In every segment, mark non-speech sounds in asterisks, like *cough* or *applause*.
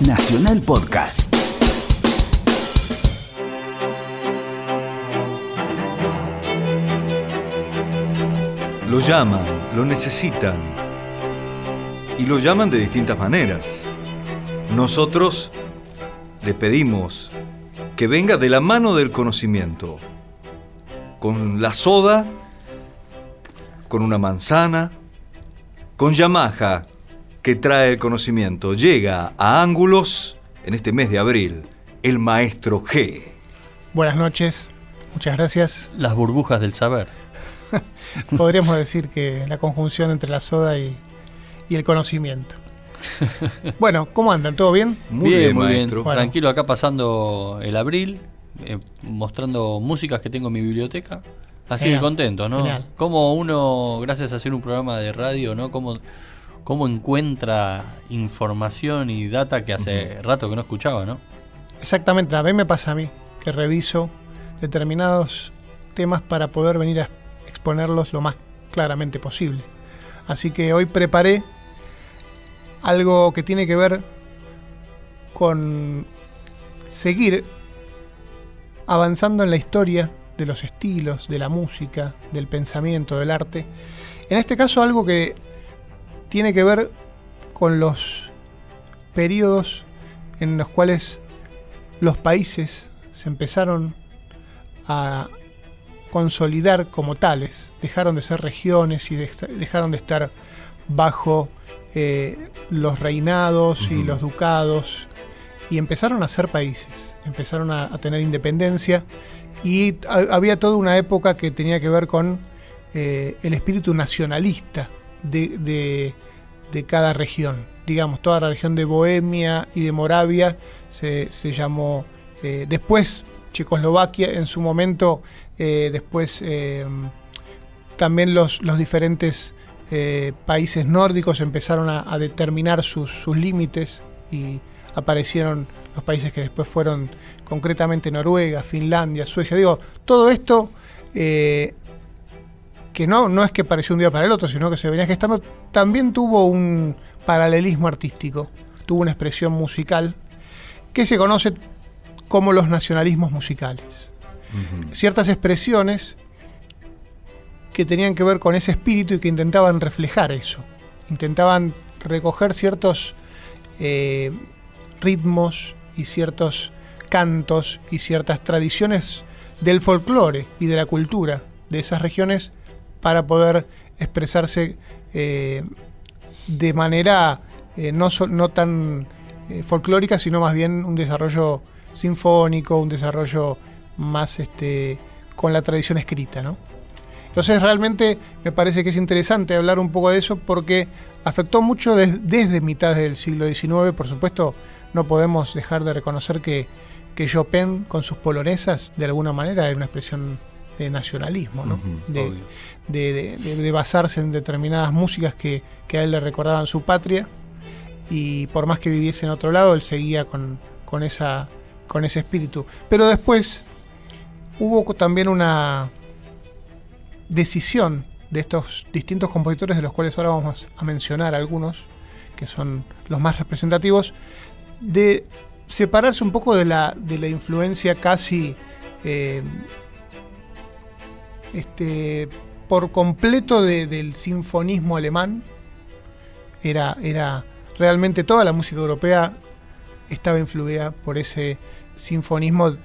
Nacional Podcast. Lo llaman, lo necesitan. Y lo llaman de distintas maneras. Nosotros le pedimos que venga de la mano del conocimiento. Con la soda, con una manzana, con Yamaha, que trae el conocimiento. Llega a ángulos en este mes de abril, el maestro G. Buenas noches, muchas gracias. Las burbujas del saber. *laughs* Podríamos decir que la conjunción entre la soda y, y el conocimiento. *laughs* Bueno, ¿cómo andan? ¿Todo bien? Muy bien, bien, muy maestro. bien. Tranquilo acá pasando el abril, eh, mostrando músicas que tengo en mi biblioteca. Así Genial, que contento, ¿no? genial. Como uno, gracias a hacer un programa de radio, ¿no? Cómo, cómo encuentra información y data que hace rato que no escuchaba, ¿no? Exactamente, a mí me pasa a mí, que reviso determinados temas para poder venir a exponerlos lo más claramente posible. Así que hoy preparé algo que tiene que ver con seguir avanzando en la historia de los estilos, de la música, del pensamiento, del arte. En este caso algo que tiene que ver con los periodos en los cuales los países se empezaron a consolidar como tales, dejaron de ser regiones y de- dejaron de estar bajo eh, los reinados y los ducados y empezaron a ser países, empezaron a, a tener independencia y ha- había toda una época que tenía que ver con eh, el espíritu nacionalista de, de- cada región. Digamos, toda la región de Bohemia y de Moravia se, se llamó eh, después Checoslovaquia, en su momento eh, después eh, también los, los diferentes países nórdicos empezaron a, determinar sus, sus límites y aparecieron los países que después fueron concretamente Noruega, Finlandia, Suecia. Digo, todo esto que no, no es que pareció un día para el otro, sino que se venía gestando, también tuvo un paralelismo artístico, tuvo una expresión musical que se conoce como los nacionalismos musicales. Ciertas expresiones que tenían que ver con ese espíritu y que intentaban reflejar eso. Intentaban recoger ciertos eh, ritmos y ciertos cantos y ciertas tradiciones del folclore y de la cultura de esas regiones para poder expresarse eh, de manera eh, no, no tan eh, folclórica, sino más bien un desarrollo sinfónico, un desarrollo más este, con la tradición escrita, ¿no? Entonces realmente me parece que es interesante hablar un poco de eso porque afectó mucho des- desde mitad del siglo XIX. Por supuesto, no podemos dejar de reconocer que, que Chopin con sus polonesas de alguna manera era una expresión de nacionalismo, ¿no? De, de- de- de- de basarse en determinadas músicas que, que a él le recordaban su patria y por más que viviese en otro lado, él seguía con, con, esa, con ese espíritu. Pero después hubo también una decisión de estos distintos compositores, de los cuales ahora vamos a mencionar algunos, que son los más representativos, de separarse un poco de la, de la influencia casi eh, este, por completo de- del sinfonismo alemán. Era, era realmente toda la música europea estaba influida por ese sinfonismo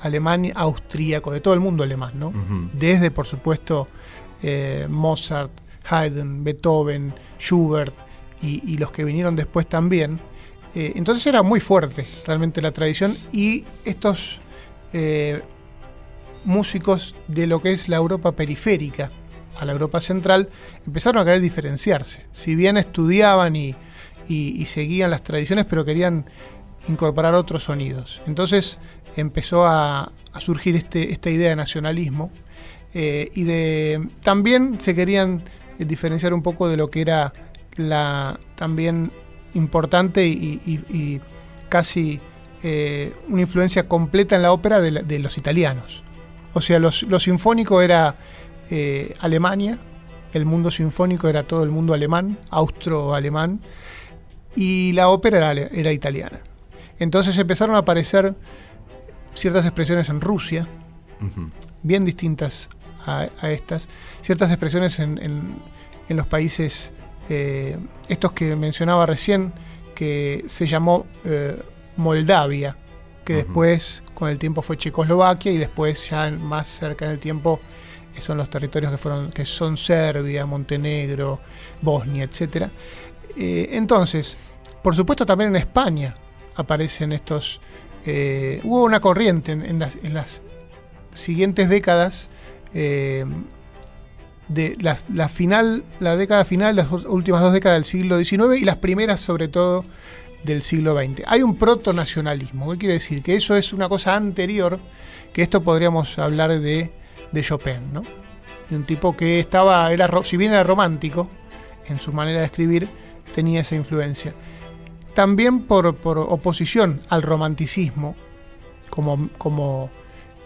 alemán austríaco, de todo el mundo alemán, ¿no? Desde, por supuesto, eh, Mozart, Haydn, Beethoven, Schubert y, y los que vinieron después también. Eh, entonces era muy fuerte realmente la tradición y estos eh, músicos de lo que es la Europa periférica a la Europa central empezaron a querer diferenciarse. Si bien estudiaban y, seguían las tradiciones, pero querían incorporar otros sonidos. Entonces empezó a, surgir este- esta idea de nacionalismo eh, y de también se querían eh, diferenciar un poco de lo que era la también importante y, casi eh, una influencia completa en la ópera de los italianos. O sea, los- lo sinfónico era eh, Alemania, el mundo sinfónico era todo el mundo alemán, austro-alemán, y la ópera era, era italiana. Entonces empezaron a aparecer ciertas expresiones en Rusia, bien distintas a, a estas, ciertas expresiones en, en- en los países, eh, estos que mencionaba recién, que se llamó eh, Moldavia, que después con el tiempo fue Checoslovaquia y después ya más cerca en el tiempo son los territorios que fueron que son Serbia, Montenegro, Bosnia, etcétera. Eh, entonces, por supuesto también en España aparecen estos. eh, hubo una corriente en, en las, en las siguientes décadas. eh, de las- la final, la década final, las últimas dos décadas del siglo XIX y las primeras sobre todo del siglo XX. Hay un proto-nacionalismo, ¿qué quiere decir? Que eso es una cosa anterior, que esto podríamos hablar de, de Chopin, ¿no? Un tipo que estaba, era, si bien era romántico en su manera de escribir, tenía esa influencia. También por, por oposición al romanticismo, como, como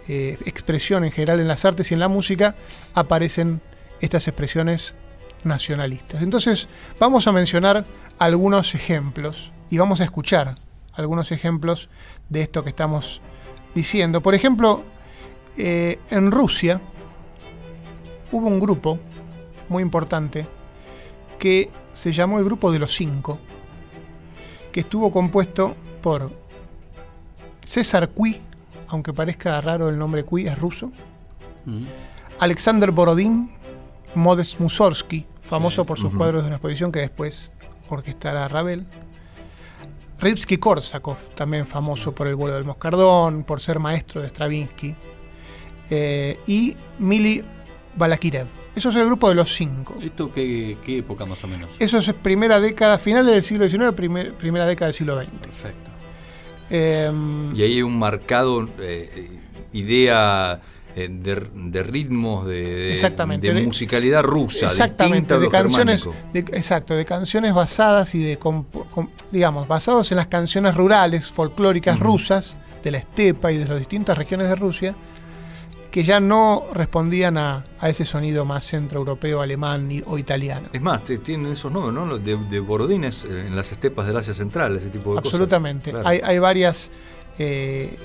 eh, expresión en general en las artes y en la música, aparecen estas expresiones nacionalistas. Entonces, vamos a mencionar algunos ejemplos y vamos a escuchar algunos ejemplos de esto que estamos diciendo. Por ejemplo, eh, en Rusia hubo un grupo muy importante que se llamó el Grupo de los Cinco, que estuvo compuesto por César Cui, aunque parezca raro el nombre Cui, es ruso, Mm. Alexander Borodín, Modest Mussorgsky, famoso por sus cuadros de una exposición que después orquestará Ravel. Rimsky-Korsakov, también famoso por el vuelo del moscardón, por ser maestro de Stravinsky. Eh, y Mili Balakirev. Eso es el grupo de los cinco. ¿Esto qué, qué época más o menos? Eso es primera década, finales del siglo XIX, primer- primera década del siglo XX. Perfecto. Eh, Y ahí hay un marcado eh, idea de, de ritmos, de, de- Exactamente, de de- musicalidad rusa, Exactamente, distinta de canciones, exacto, de canciones basadas y de, com- digamos, basados en las canciones rurales, folclóricas rusas, de la estepa y de las distintas regiones de Rusia, que ya no respondían a, a ese sonido más centroeuropeo, alemán y- o italiano. Es más, tienen esos nombres, ¿no? De, de borodines eh, en las estepas del Asia Central, ese tipo de Absolutamente. cosas. Claro. Hay, hay varias eh,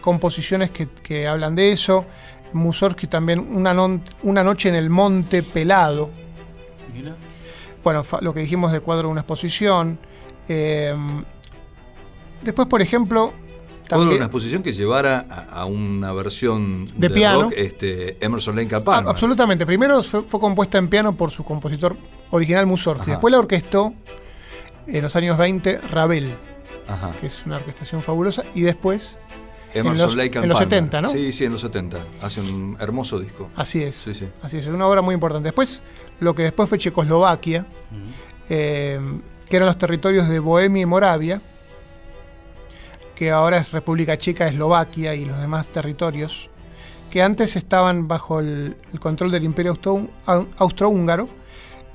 composiciones que, que hablan de eso. Mussorgsky también, una, non- una noche en el monte pelado, Mira. bueno, fa- lo que dijimos de cuadro de una exposición. Eh, después, por ejemplo, Todo también- una exposición que llevara a, a una versión De piano. rock, este, Emerson Lake Ah, Palmer. absolutamente. Primero fue, fue compuesta en piano por su compositor original Mussorgsky. Ajá. Después la orquestó en los años 20 Ravel, Ajá. que es una orquestación fabulosa. Y después, Emerson los- Lake and en los Palmer. 70, ¿no? Sí, sí, en los 70. Hace un hermoso disco. así es. Sí, sí. Así es, una obra muy importante. Después, lo que después fue Checoslovaquia, eh, que eran los territorios de Bohemia y Moravia, que ahora es República Checa, Eslovaquia y los demás territorios, que antes estaban bajo el, el control del Imperio Austro- au- Austrohúngaro.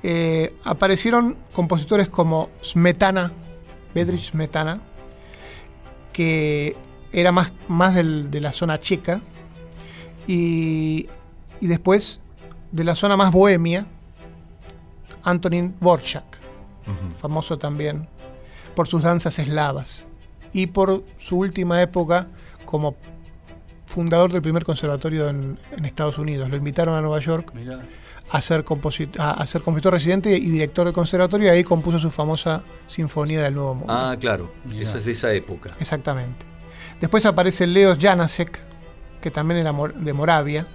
Eh, aparecieron compositores como Smetana, Bedřich Smetana, que era más, más del- de la zona checa, y, y después de la zona más bohemia, Antonin Dvorak, Ujú. famoso también por sus danzas eslavas y por su última época como fundador del primer conservatorio en, en Estados Unidos. Lo invitaron a Nueva York a ser, composi- a, a ser compositor residente y director del conservatorio y ahí compuso su famosa Sinfonía del Nuevo Mundo. Ah, claro. Mirá. Esa es de esa época. Exactamente. Después aparece Leos Janacek, que también era de Moravia.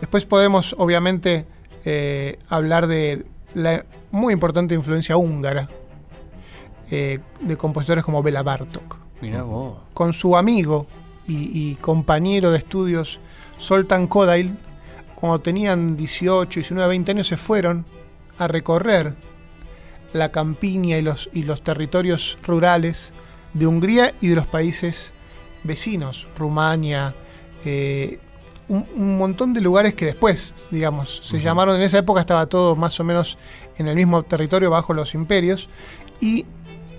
Después podemos, obviamente, eh, hablar de la muy importante influencia húngara eh, de compositores como Bela Bartok. Mira vos. Con su amigo y, y compañero de estudios Soltan Kodail, cuando tenían 18, 19, 20 años, se fueron a recorrer la campiña y los, y los territorios rurales de Hungría y de los países vecinos, Rumania, eh, un, un montón de lugares que después, digamos, se llamaron, en esa época estaba todo más o menos en el mismo territorio bajo los imperios, y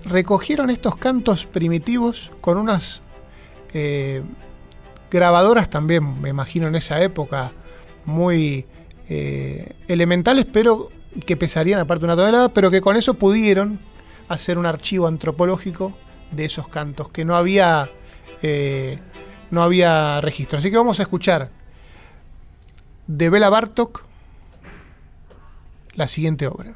recogieron estos cantos primitivos con unas eh, grabadoras también, me imagino en esa época, muy eh, elementales, pero que pesarían aparte una tonelada, pero que con eso pudieron hacer un archivo antropológico de esos cantos, que no había, eh, no había registro. Así que vamos a escuchar de Bela Bartok la siguiente obra.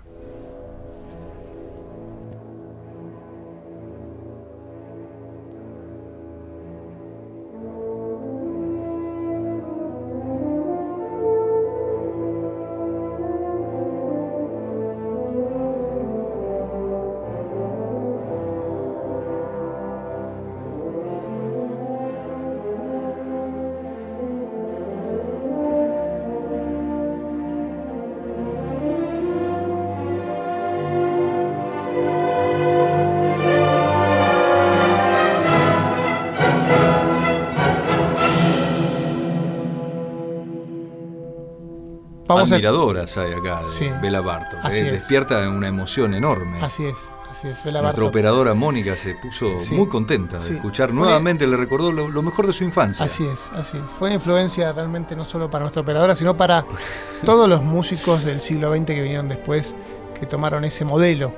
Vamos a- Admiradoras hay acá de Sí. Bela Bartok. Así eh, es. Despierta una emoción enorme. Así es, así es. Bela Nuestra Bartok. operadora Mónica se puso Sí. muy contenta de Sí. escuchar Fue- nuevamente, le recordó lo, lo mejor de su infancia. Así es, así es. Fue una influencia realmente no solo para nuestra operadora, sino para *laughs* todos los músicos del siglo XX que vinieron después, que tomaron ese modelo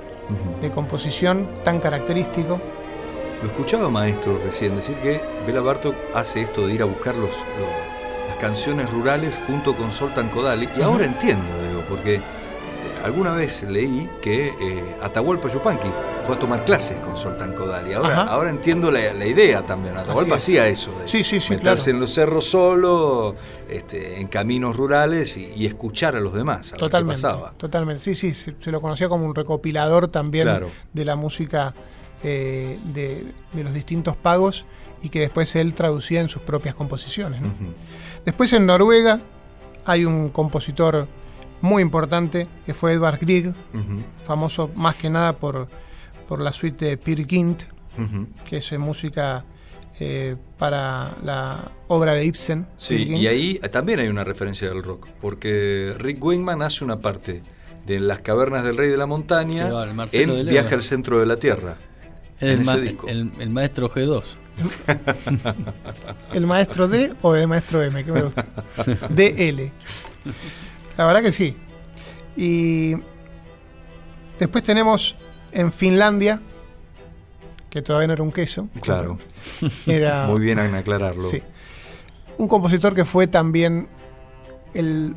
de composición tan característico. Lo escuchaba maestro recién decir que Bela Bartok hace esto de ir a buscar los, canciones rurales junto con Soltan Kodali. Y ahora entiendo, digo, porque eh, alguna vez leí que eh, Atahualpa Yupanqui fue a tomar clases con Soltan Kodali. Ahora, Ajá. ahora entiendo la, la idea también. Atahualpa es. hacía eso, de Sí, sí, sí, meterse claro. en los cerros solo, este, en caminos rurales y, y escuchar a los demás. A Totalmente. pasaba. Totalmente. Sí, sí, se, se lo conocía como un recopilador también Claro. de la música eh, de, de los distintos pagos y que después él traducía en sus propias composiciones. Después en Noruega hay un compositor muy importante que fue Edvard Grieg, famoso más que nada por, por la suite de Peer Gynt, que es eh, música eh, para la obra de Ibsen. Sí, y ahí también hay una referencia del rock, porque Rick Wingman hace una parte de Las cavernas del rey de la montaña va, en de Viaje al centro de la tierra. En el, ese ma- disco. el- el maestro G2. *laughs* ¿El maestro D o el maestro M? ¿Qué me gusta? DL. La verdad que sí. Y después tenemos en Finlandia, que todavía no era un queso. Claro, Era, *laughs* muy bien en aclararlo. Sí. Un compositor que fue también el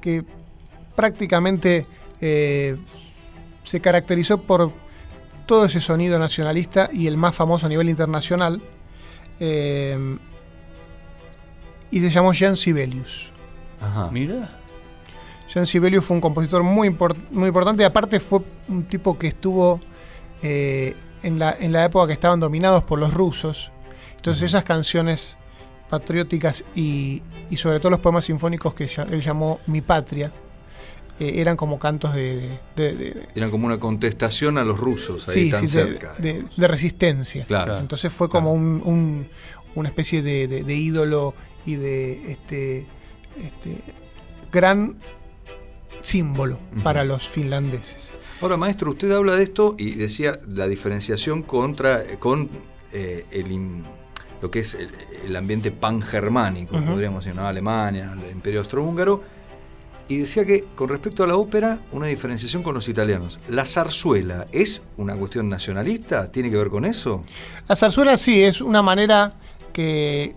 que prácticamente eh, se caracterizó por todo ese sonido nacionalista y el más famoso a nivel internacional. eh, y se llamó Jean Sibelius. Ajá. Mira. Jean Sibelius fue un compositor muy, import- muy importante. Aparte fue un tipo que estuvo eh, en, la, en la época que estaban dominados por los rusos. Entonces esas canciones patrióticas y, y sobre todo los poemas sinfónicos que ya- él llamó Mi Patria eh, eran como cantos de... de- de- de- Eran como una contestación a los rusos ahí sí, tan sí, cerca. de, resistencia. Claro. Entonces fue como Claro. un, un- una especie de, de- de ídolo y de este, este gran símbolo para los finlandeses. Ahora, maestro, usted habla de esto y decía la diferenciación contra con eh, el lo que es el, el ambiente pangermánico, Ujú. podríamos decir, ¿no? Alemania, el Imperio Austrohúngaro. Y decía que con respecto a la ópera, una diferenciación con los italianos. ¿La zarzuela es una cuestión nacionalista? ¿Tiene que ver con eso? La zarzuela sí es una manera que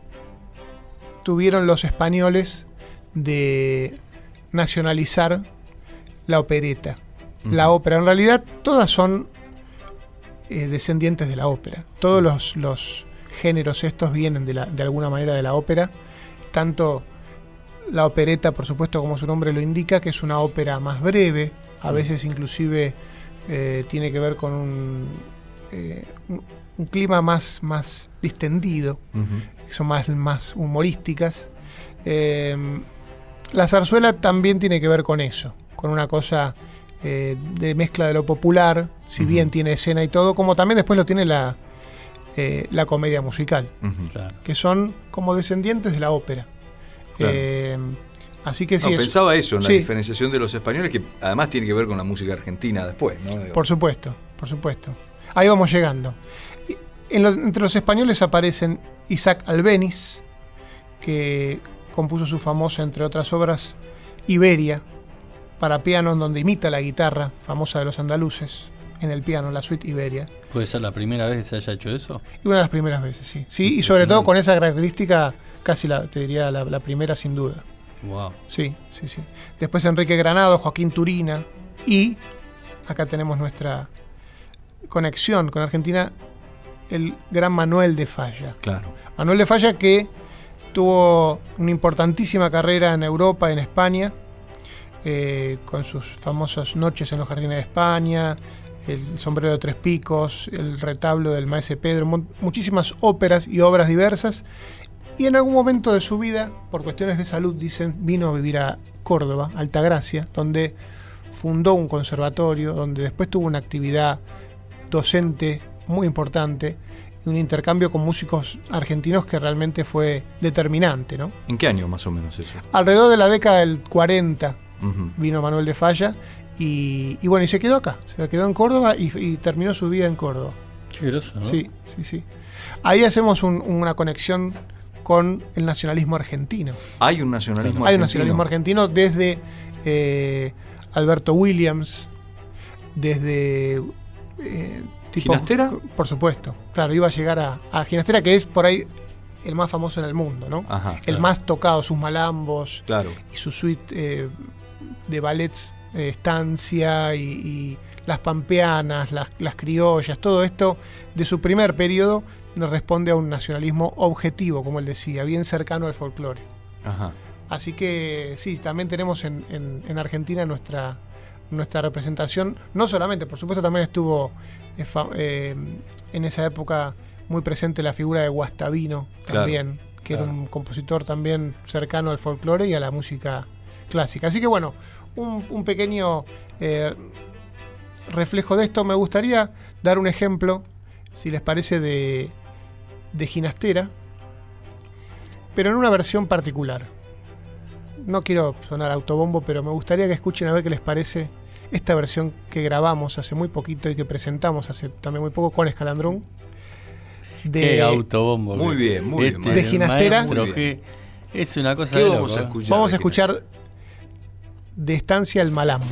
tuvieron los españoles de nacionalizar la opereta. La ópera, en realidad todas son eh, descendientes de la ópera. Todos los, los géneros estos vienen de, la- de alguna manera de la ópera. Tanto la opereta, por supuesto, como su nombre lo indica, que es una ópera más breve, a veces inclusive eh, tiene que ver con un, eh, un- un clima más, más distendido, que son más, más humorísticas. Eh, la zarzuela también tiene que ver con eso, con una cosa eh, de mezcla de lo popular, si bien tiene escena y todo, como también después lo tiene la, eh, la comedia musical. Claro. que son como descendientes de la ópera. Claro. Eh, así que sí, No, es- pensaba eso en la sí. diferenciación de los españoles, que además tiene que ver con la música argentina después, ¿no? Digo, Por supuesto, por supuesto. Ahí vamos llegando. En los- entre los españoles aparecen Isaac Albeniz, que compuso su famosa, entre otras obras, Iberia, para piano, en donde imita la guitarra famosa de los andaluces, en el piano, la suite Iberia. ¿Puede ser la primera vez que se haya hecho eso? Y una de las primeras veces, sí. Sí, y sobre todo con esa característica, casi la, te diría la, la primera sin duda. Wow. Sí, sí, sí. Después Enrique Granado, Joaquín Turina y acá tenemos nuestra conexión con Argentina, el gran Manuel de Falla. Claro. Manuel de Falla que tuvo una importantísima carrera en Europa, en España, eh, con sus famosas noches en los jardines de España, el sombrero de tres picos, el retablo del maese Pedro, mu- muchísimas óperas y obras diversas. Y en algún momento de su vida, por cuestiones de salud, dicen, vino a vivir a Córdoba, Altagracia, donde fundó un conservatorio, donde después tuvo una actividad docente muy importante y un intercambio con músicos argentinos que realmente fue determinante. ¿no? ¿En qué año más o menos eso? Alrededor de la década del 40 Ujú. vino Manuel de Falla y, y bueno, y se quedó acá, se quedó en Córdoba y, y terminó su vida en Córdoba. Qué groso, ¿no? Sí, sí, sí. Ahí hacemos un- una conexión con el nacionalismo argentino. Hay un nacionalismo Hay un argentino. nacionalismo argentino desde eh, Alberto Williams, desde... eh, tipo- ¿Ginastera? Por supuesto. Claro, iba a llegar a, a Ginastera, que es por ahí el más famoso en el mundo, ¿no? Ajá, el claro. más tocado, sus malambos Claro. y su suite eh, de ballets, estancia y, y las pampeanas, las, las criollas, todo esto de su primer periodo nos responde a un nacionalismo objetivo, como él decía, bien cercano al folclore. Ajá. Así que sí, también tenemos en, en- en Argentina nuestra, nuestra representación. No solamente, por supuesto, también estuvo eh, eh, en esa época muy presente la figura de Guastavino, Claro, también, que claro. era un compositor también cercano al folclore y a la música clásica. Así que bueno, un, un pequeño eh, reflejo de esto. Me gustaría dar un ejemplo, si les parece, de, de Ginastera, pero en una versión particular. No quiero sonar autobombo, pero me gustaría que escuchen a ver qué les parece esta versión que grabamos hace muy poquito y que presentamos hace también muy poco con Escalandrón. De, Qué autobombo. Muy bien, muy bien, este De Ginastera. maestro Muy bien. que es una cosa ¿Qué de vamos loco, a escuchar? Vamos a escuchar de Estancia el Malambo.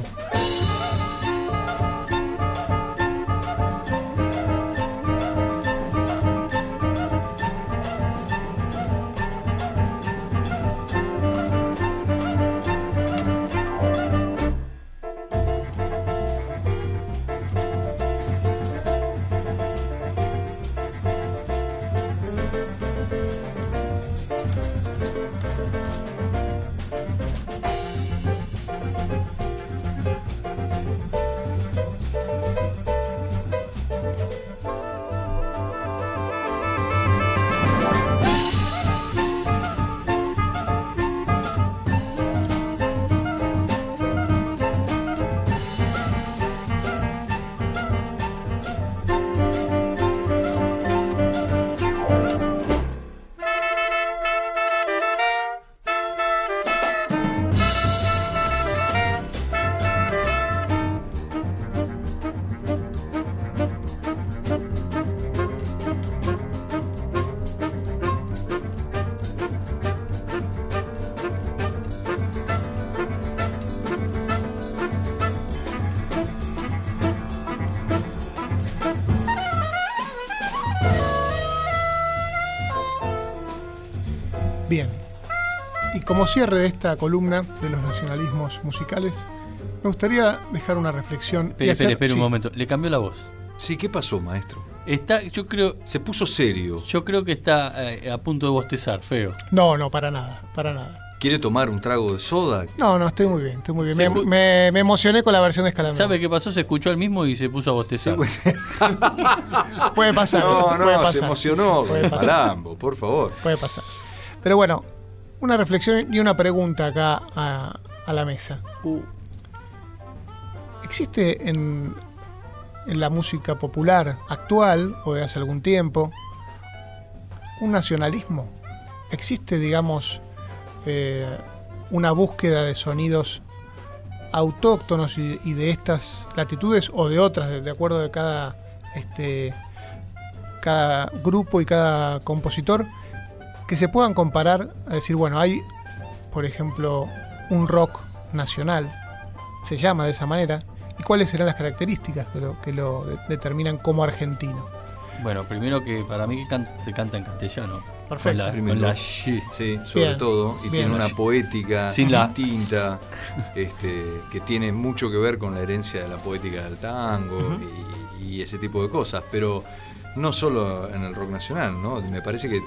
Como cierre de esta columna de los nacionalismos musicales, me gustaría dejar una reflexión. hacer- espere, espere un sí. momento. Le cambió la voz. Sí, ¿qué pasó, maestro? Está, yo creo, Se puso serio. yo creo que está eh, a punto de bostezar, feo. No, no, para nada, para nada. ¿Quiere tomar un trago de soda? No, no, estoy muy bien, estoy muy bien. Me, escu- me- me emocioné con la versión de Escalandrón. ¿Sabe qué pasó? Se escuchó al mismo y se puso a Sí, bostezar. pues- *laughs* Puede pasar. no, no, puede se emocionó. sí, sí, puede pasar. Malambo, por favor. Puede pasar. Pero bueno, una reflexión y una pregunta acá a, a la mesa. Uh, ¿Existe en, en la música popular actual o de hace algún tiempo un nacionalismo? ¿Existe, digamos, eh, una búsqueda de sonidos autóctonos y, y de estas latitudes o de otras, de, de acuerdo de cada, este, cada grupo y cada compositor, que se puedan comparar a decir, bueno, hay, por ejemplo, un rock nacional, se llama de esa manera, ¿Y cuáles serán las características que lo, que lo de- determinan como argentino? Bueno, primero que para mí can- se canta en castellano. Perfecto. Con la, con la. Sí, sobre Bien, todo, y bien. tiene una poética Sin la- distinta, *laughs* este, que tiene mucho que ver con la herencia de la poética del tango y, y ese tipo de cosas, pero no solo en el rock nacional, ¿no? Me parece que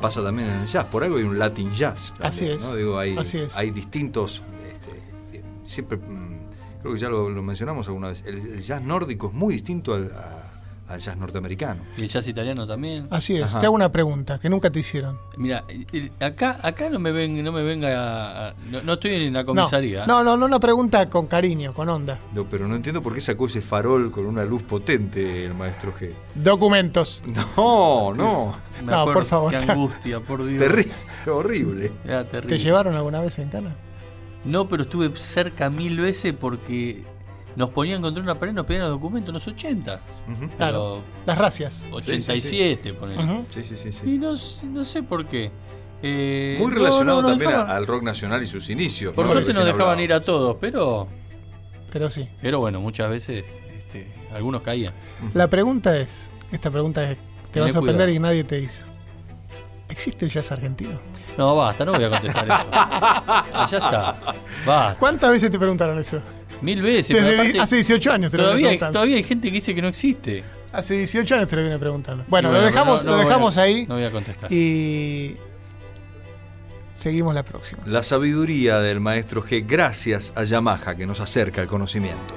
pasa también en el jazz, por algo hay un Latin jazz también, Así es, ¿no? Digo, hay, así es. hay distintos, este, eh, siempre, mm, creo que ya lo, lo mencionamos alguna vez, el, el jazz nórdico es muy distinto al, a- al jazz norteamericano. Y el jazz italiano también. Así es. Ajá. Te hago una pregunta que nunca te hicieron. Mira, el- acá, acá no me ven, no me venga no, no estoy en la comisaría. no, no, no una pregunta con cariño, con onda. No, pero no entiendo por qué sacó ese farol con una luz potente el maestro G. Documentos. *laughs* No, no. No, por favor. Qué angustia, por Dios. Terrible, horrible. Era ¿Te llevaron alguna vez en cana? No, pero estuve cerca mil veces porque nos ponían contra una pared, nos pedían los documentos en los 80. Ujú. Claro. Las racias. 87, ponele. Ujú. Sí, sí, sí, Y sí. no, sé- no sé por qué. Eh, Muy no, relacionado no, también dejaban- al rock nacional y sus inicios. Por ¿no? suerte nos dejaban hablábamos. ir a todos, pero, Pero sí. pero bueno, muchas veces este, algunos caían. La pregunta es, esta pregunta es, te va a sorprender cuidado. y nadie te hizo. ¿Existe el jazz argentino? No, basta, no voy a contestar eso. Ah, *laughs* ya está. Basta. ¿Cuántas veces te preguntaron eso? Mil veces. pero Desde aparte, hace 18 años te lo todavía, hay, preguntando. todavía hay gente que dice que no existe. Hace 18 años te lo viene preguntando. Bueno, lo dejamos, no- lo no dejamos ahí No voy a contestar. y seguimos la próxima. La sabiduría del maestro G gracias a Yamaha que nos acerca al conocimiento.